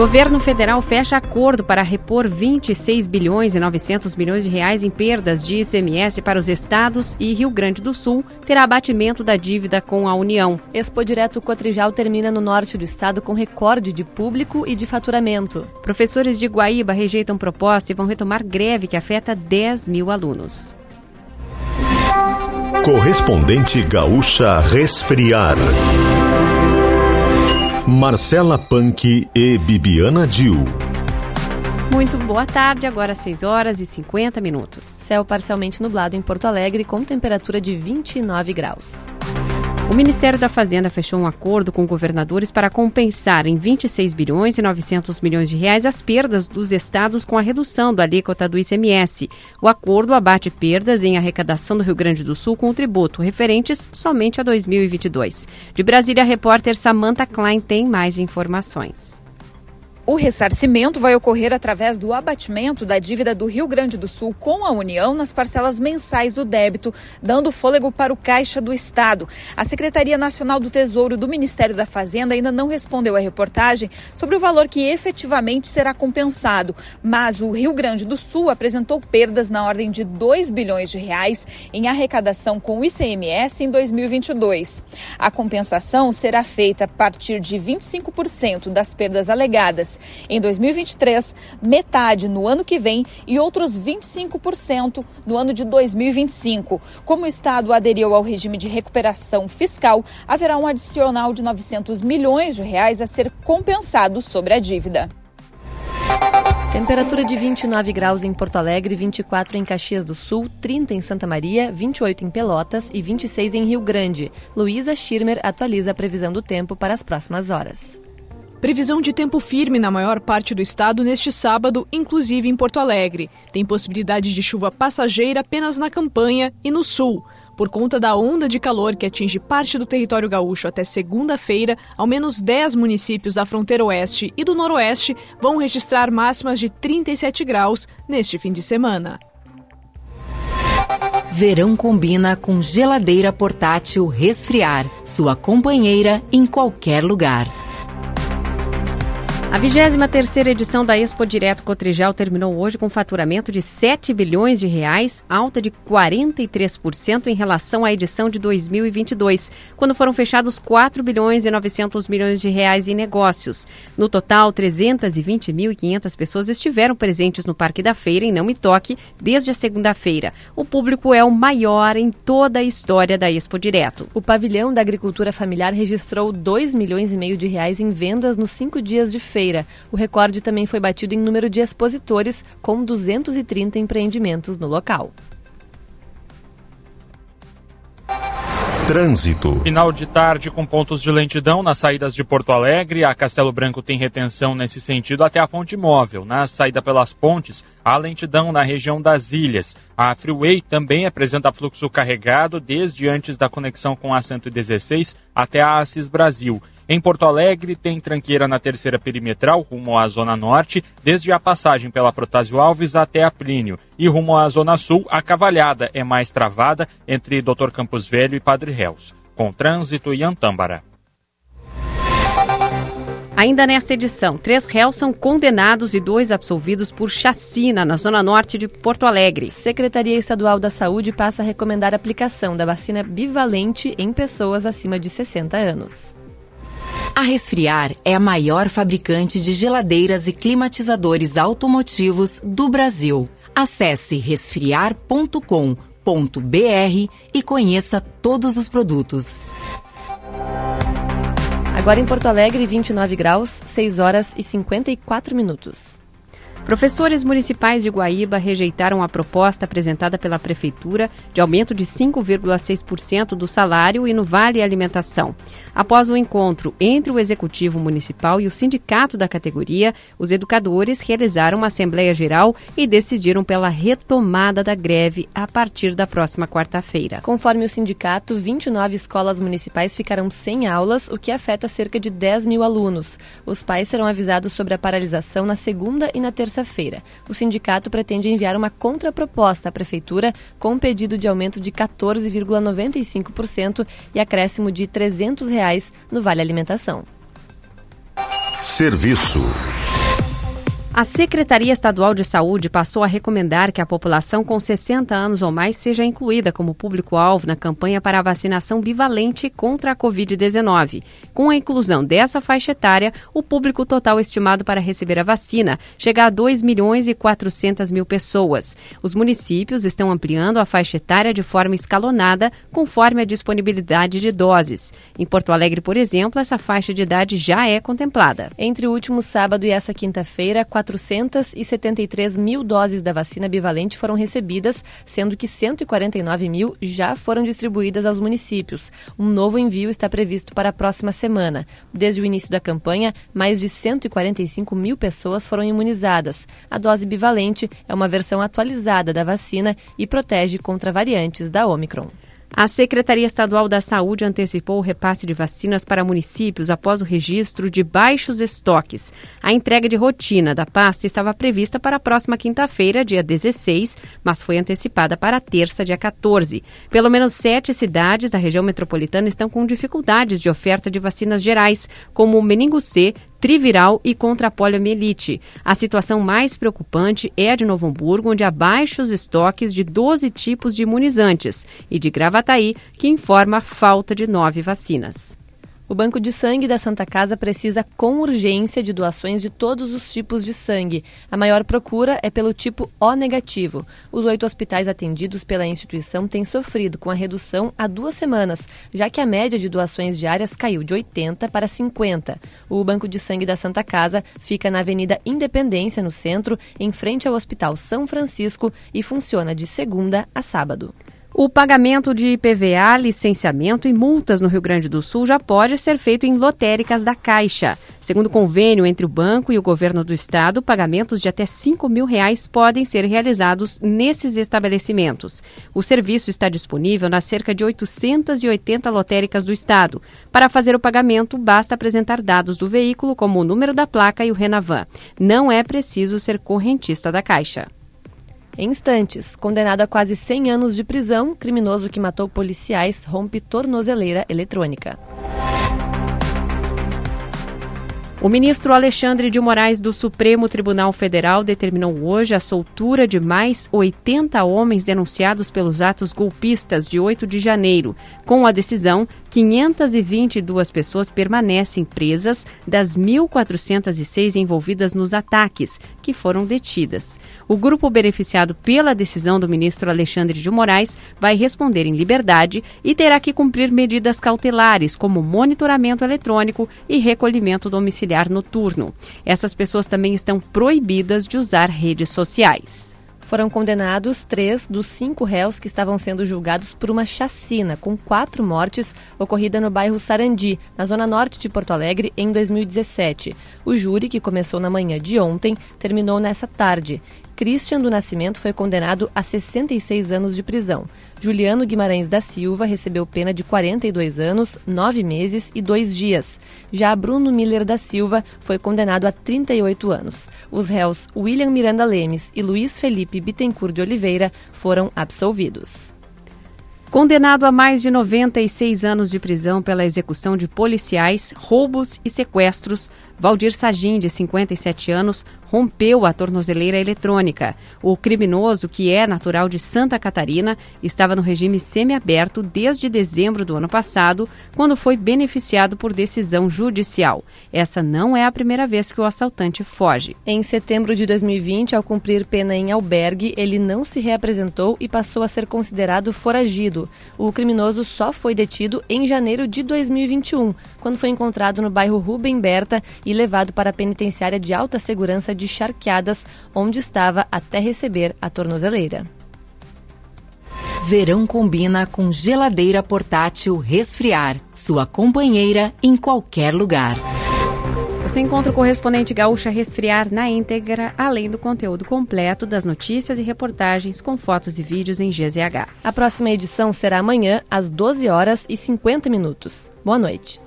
Governo federal fecha acordo para repor 26 bilhões e 900 milhões de reais em perdas de ICMS para os estados e Rio Grande do Sul terá abatimento da dívida com a União. Expo Direto Cotrijal termina no norte do estado com recorde de público e de faturamento. Professores de Guaíba rejeitam proposta e vão retomar greve que afeta 10 mil alunos. Correspondente Gaúcha Resfriar. Marcela Punk e Bibiana Dil. Muito boa tarde, agora 6 horas e 50 minutos. Céu parcialmente nublado em Porto Alegre com temperatura de 29 graus. O Ministério da Fazenda fechou um acordo com governadores para compensar em 26 bilhões e 900 milhões de reais as perdas dos estados com a redução da alíquota do ICMS. O acordo abate perdas em arrecadação do Rio Grande do Sul com o tributo, referentes somente a 2022. De Brasília, a repórter Samantha Klein tem mais informações. O ressarcimento vai ocorrer através do abatimento da dívida do Rio Grande do Sul com a União nas parcelas mensais do débito, dando fôlego para o Caixa do Estado. A Secretaria Nacional do Tesouro do Ministério da Fazenda ainda não respondeu à reportagem sobre o valor que efetivamente será compensado, mas o Rio Grande do Sul apresentou perdas na ordem de 2 bilhões de reais em arrecadação com o ICMS em 2022. A compensação será feita a partir de 25% das perdas alegadas em 2023, metade no ano que vem e outros 25% no ano de 2025. Como o Estado aderiu ao regime de recuperação fiscal, haverá um adicional de 900 milhões de reais a ser compensado sobre a dívida. Temperatura de 29 graus em Porto Alegre, 24 em Caxias do Sul, 30 em Santa Maria, 28 em Pelotas e 26 em Rio Grande. Luísa Schirmer atualiza a previsão do tempo para as próximas horas. Previsão de tempo firme na maior parte do estado neste sábado, inclusive em Porto Alegre. Tem possibilidade de chuva passageira apenas na campanha e no sul. Por conta da onda de calor que atinge parte do território gaúcho até segunda-feira, ao menos 10 municípios da fronteira oeste e do noroeste vão registrar máximas de 37 graus neste fim de semana. Verão combina com geladeira portátil resfriar, sua companheira em qualquer lugar. A 23ª edição da Expo Direto Cotrijal terminou hoje com faturamento de 7 bilhões de reais, alta de 43% em relação à edição de 2022, quando foram fechados 4 bilhões e 900 milhões de reais em negócios. No total, 320.500 pessoas estiveram presentes no Parque da Feira em Não Me Toque desde a segunda-feira. O público é o maior em toda a história da Expo Direto. O pavilhão da agricultura familiar registrou 2 milhões e meio de reais em vendas nos cinco dias de feira feira. O recorde também foi batido em número de expositores, com 230 empreendimentos no local. Trânsito. Final de tarde com pontos de lentidão nas saídas de Porto Alegre. A Castelo Branco tem retenção nesse sentido até a ponte móvel. Na saída pelas pontes, há lentidão na região das ilhas. A Freeway também apresenta fluxo carregado desde antes da conexão com a 116 até a Assis Brasil. Em Porto Alegre, tem tranqueira na terceira perimetral, rumo à Zona Norte, desde a passagem pela Protásio Alves até a Plínio. E rumo à Zona Sul, a cavalhada é mais travada entre Dr. Campos Velho e Padre Réus, com trânsito e Antâmbara. Ainda nesta edição, três réus são condenados e dois absolvidos por chacina na zona norte de Porto Alegre. Secretaria Estadual da Saúde passa a recomendar a aplicação da vacina bivalente em pessoas acima de 60 anos. A Resfriar é a maior fabricante de geladeiras e climatizadores automotivos do Brasil. Acesse resfriar.com.br e conheça todos os produtos. Agora em Porto Alegre, 29 graus, 6 horas e 54 minutos. Professores municipais de Guaíba rejeitaram a proposta apresentada pela Prefeitura de aumento de 5,6% do salário e no Vale Alimentação. Após o encontro entre o Executivo Municipal e o sindicato da categoria, os educadores realizaram uma Assembleia Geral e decidiram pela retomada da greve a partir da próxima quarta-feira. Conforme o sindicato, 29 escolas municipais ficarão sem aulas, o que afeta cerca de 10 mil alunos. Os pais serão avisados sobre a paralisação na segunda e na terça-feira. O sindicato pretende enviar uma contraproposta à Prefeitura com um pedido de aumento de 14,95% e acréscimo de 300 reais no Vale Alimentação. Serviço. A Secretaria Estadual de Saúde passou a recomendar que a população com 60 anos ou mais seja incluída como público-alvo na campanha para a vacinação bivalente contra a Covid-19. Com a inclusão dessa faixa etária, o público total estimado para receber a vacina chega a 2 milhões e 400 mil pessoas. Os municípios estão ampliando a faixa etária de forma escalonada, conforme a disponibilidade de doses. Em Porto Alegre, por exemplo, essa faixa de idade já é contemplada. Entre o último sábado e essa quinta-feira, 473 mil doses da vacina bivalente foram recebidas, sendo que 149 mil já foram distribuídas aos municípios. Um novo envio está previsto para a próxima semana. Desde o início da campanha, mais de 145 mil pessoas foram imunizadas. A dose bivalente é uma versão atualizada da vacina e protege contra variantes da Omicron. A Secretaria Estadual da Saúde antecipou o repasse de vacinas para municípios após o registro de baixos estoques. A entrega de rotina da pasta estava prevista para a próxima quinta-feira, dia 16, mas foi antecipada para terça, dia 14. Pelo menos sete cidades da região metropolitana estão com dificuldades de oferta de vacinas gerais, como o meningo C, triviral e contra a poliomielite. A situação mais preocupante é a de Novo Hamburgo, onde há baixos estoques de 12 tipos de imunizantes, e de Gravataí, que informa a falta de nove vacinas. O Banco de Sangue da Santa Casa precisa com urgência de doações de todos os tipos de sangue. A maior procura é pelo tipo O negativo. Os oito hospitais atendidos pela instituição têm sofrido com a redução há duas semanas, já que a média de doações diárias caiu de 80 para 50. O Banco de Sangue da Santa Casa fica na Avenida Independência, no centro, em frente ao Hospital São Francisco e funciona de segunda a sábado. O pagamento de IPVA, licenciamento e multas no Rio Grande do Sul já pode ser feito em lotéricas da Caixa. Segundo convênio entre o banco e o governo do estado, pagamentos de até 5 mil reais podem ser realizados nesses estabelecimentos. O serviço está disponível nas cerca de 880 lotéricas do estado. Para fazer o pagamento, basta apresentar dados do veículo, como o número da placa e o Renavan. Não é preciso ser correntista da Caixa. Em instantes, condenado a quase 100 anos de prisão, criminoso que matou policiais rompe tornozeleira eletrônica. O ministro Alexandre de Moraes do Supremo Tribunal Federal determinou hoje a soltura de mais 80 homens denunciados pelos atos golpistas de 8 de janeiro. Com a decisão, 522 pessoas permanecem presas das 1.406 envolvidas nos ataques, que foram detidas. O grupo beneficiado pela decisão do ministro Alexandre de Moraes vai responder em liberdade e terá que cumprir medidas cautelares, como monitoramento eletrônico e recolhimento domiciliar noturno. Essas pessoas também estão proibidas de usar redes sociais. Foram condenados três dos cinco réus que estavam sendo julgados por uma chacina com quatro mortes ocorrida no bairro Sarandi, na zona norte de Porto Alegre, em 2017. O júri, que começou na manhã de ontem, terminou nessa tarde. Christian do Nascimento foi condenado a 66 anos de prisão. Juliano Guimarães da Silva recebeu pena de 42 anos, 9 meses e 2 dias. Já Bruno Miller da Silva foi condenado a 38 anos. Os réus William Miranda Lemes e Luiz Felipe Bittencourt de Oliveira foram absolvidos. Condenado a mais de 96 anos de prisão pela execução de policiais, roubos e sequestros, Valdir Sagim, de 57 anos, rompeu a tornozeleira eletrônica. O criminoso, que é natural de Santa Catarina, estava no regime semiaberto desde dezembro do ano passado, quando foi beneficiado por decisão judicial. Essa não é a primeira vez que o assaltante foge. Em setembro de 2020, ao cumprir pena em albergue, ele não se reapresentou e passou a ser considerado foragido. O criminoso só foi detido em janeiro de 2021, quando foi encontrado no bairro Rubem Berta e levado para a penitenciária de alta segurança de Charqueadas, onde estava até receber a tornozeleira. Verão combina com geladeira portátil resfriar, sua companheira em qualquer lugar. Você encontra o correspondente Gaúcha Resfriar na íntegra, além do conteúdo completo das notícias e reportagens com fotos e vídeos em GZH. A próxima edição será amanhã às 12 horas e 50 minutos. Boa noite.